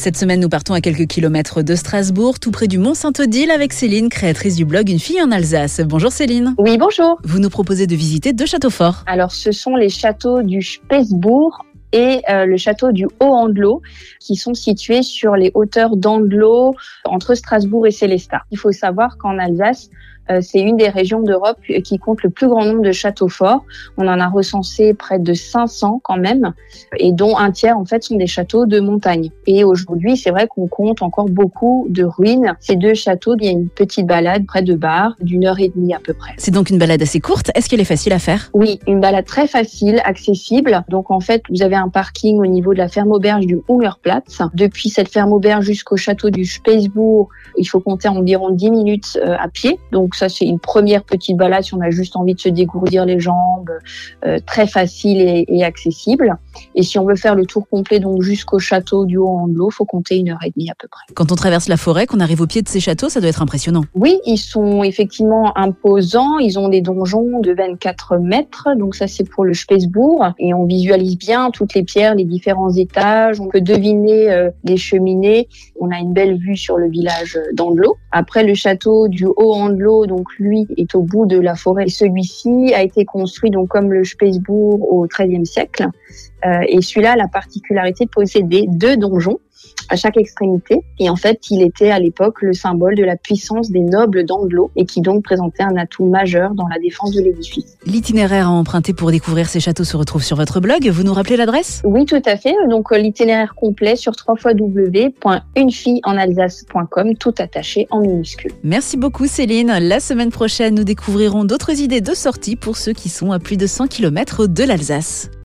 Cette semaine, nous partons à quelques kilomètres de Strasbourg, tout près du Mont-Saint-Odile, avec Céline, créatrice du blog Une fille en Alsace. Bonjour Céline. Oui, bonjour. Vous nous proposez de visiter deux châteaux forts. Alors, ce sont les châteaux du Spesbourg et euh, le château du Haut-Andelot, qui sont situés sur les hauteurs d'Andelot, entre Strasbourg et Célestat. Il faut savoir qu'en Alsace, c'est une des régions d'Europe qui compte le plus grand nombre de châteaux forts. On en a recensé près de 500 quand même, et dont un tiers en fait sont des châteaux de montagne. Et aujourd'hui, c'est vrai qu'on compte encore beaucoup de ruines. Ces deux châteaux, il y a une petite balade près de Bar, d'une heure et demie à peu près. C'est donc une balade assez courte. Est-ce qu'elle est facile à faire? Oui, une balade très facile, accessible. Donc en fait, vous avez un parking au niveau de la ferme auberge du Hungerplatz. Depuis cette ferme auberge jusqu'au château du Spesbourg, il faut compter environ 10 minutes euh, à pied. Donc ça, c'est une première petite balade si on a juste envie de se dégourdir les jambes, euh, très facile et, et, accessible. Et si on veut faire le tour complet, donc jusqu'au château du Haut-Andelot, faut compter une heure et demie à peu près. Quand on traverse la forêt, qu'on arrive au pied de ces châteaux, ça doit être impressionnant. Oui, ils sont effectivement imposants. Ils ont des donjons de 24 mètres, donc ça c'est pour le Spesbourg. Et on visualise bien toutes les pierres, les différents étages. On peut deviner euh, les cheminées. On a une belle vue sur le village d'Andelot. Après, le château du Haut-Andelot, donc lui est au bout de la forêt. Celui-ci a été construit donc comme le Spesbourg au XIIIe siècle. Euh, et celui-là a la particularité de posséder deux donjons à chaque extrémité. Et en fait, il était à l'époque le symbole de la puissance des nobles d'Andelot et qui donc présentait un atout majeur dans la défense de l'édifice. L'itinéraire à emprunter pour découvrir ces châteaux se retrouve sur votre blog. Vous nous rappelez l'adresse? Oui, tout à fait. Donc l'itinéraire complet sur www.unefilleenalsace.com, tout attaché en minuscule. Merci beaucoup Céline. La semaine prochaine, nous découvrirons d'autres idées de sortie pour ceux qui sont à plus de 100 km de l'Alsace.